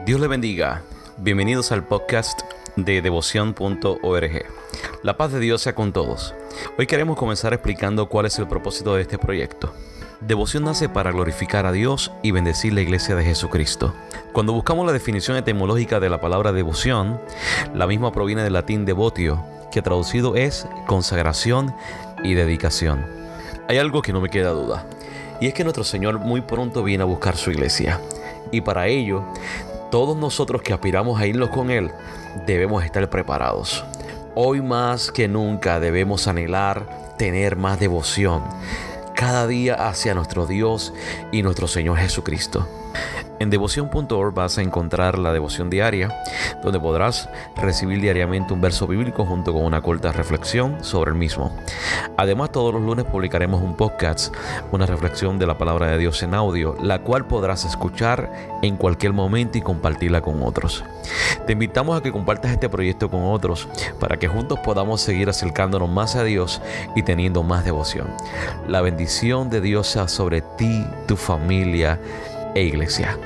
Dios le bendiga. Bienvenidos al podcast de devoción.org. La paz de Dios sea con todos. Hoy queremos comenzar explicando cuál es el propósito de este proyecto. Devoción nace para glorificar a Dios y bendecir la iglesia de Jesucristo. Cuando buscamos la definición etimológica de la palabra devoción, la misma proviene del latín devotio, que traducido es consagración y dedicación. Hay algo que no me queda duda, y es que nuestro Señor muy pronto viene a buscar su iglesia. Y para ello todos nosotros que aspiramos a irnos con Él debemos estar preparados. Hoy más que nunca debemos anhelar tener más devoción cada día hacia nuestro Dios y nuestro Señor Jesucristo. En devoción.org vas a encontrar la devoción diaria, donde podrás recibir diariamente un verso bíblico junto con una corta reflexión sobre el mismo. Además, todos los lunes publicaremos un podcast, una reflexión de la palabra de Dios en audio, la cual podrás escuchar en cualquier momento y compartirla con otros. Te invitamos a que compartas este proyecto con otros para que juntos podamos seguir acercándonos más a Dios y teniendo más devoción. La bendición de Dios sea sobre ti, tu familia e iglesia.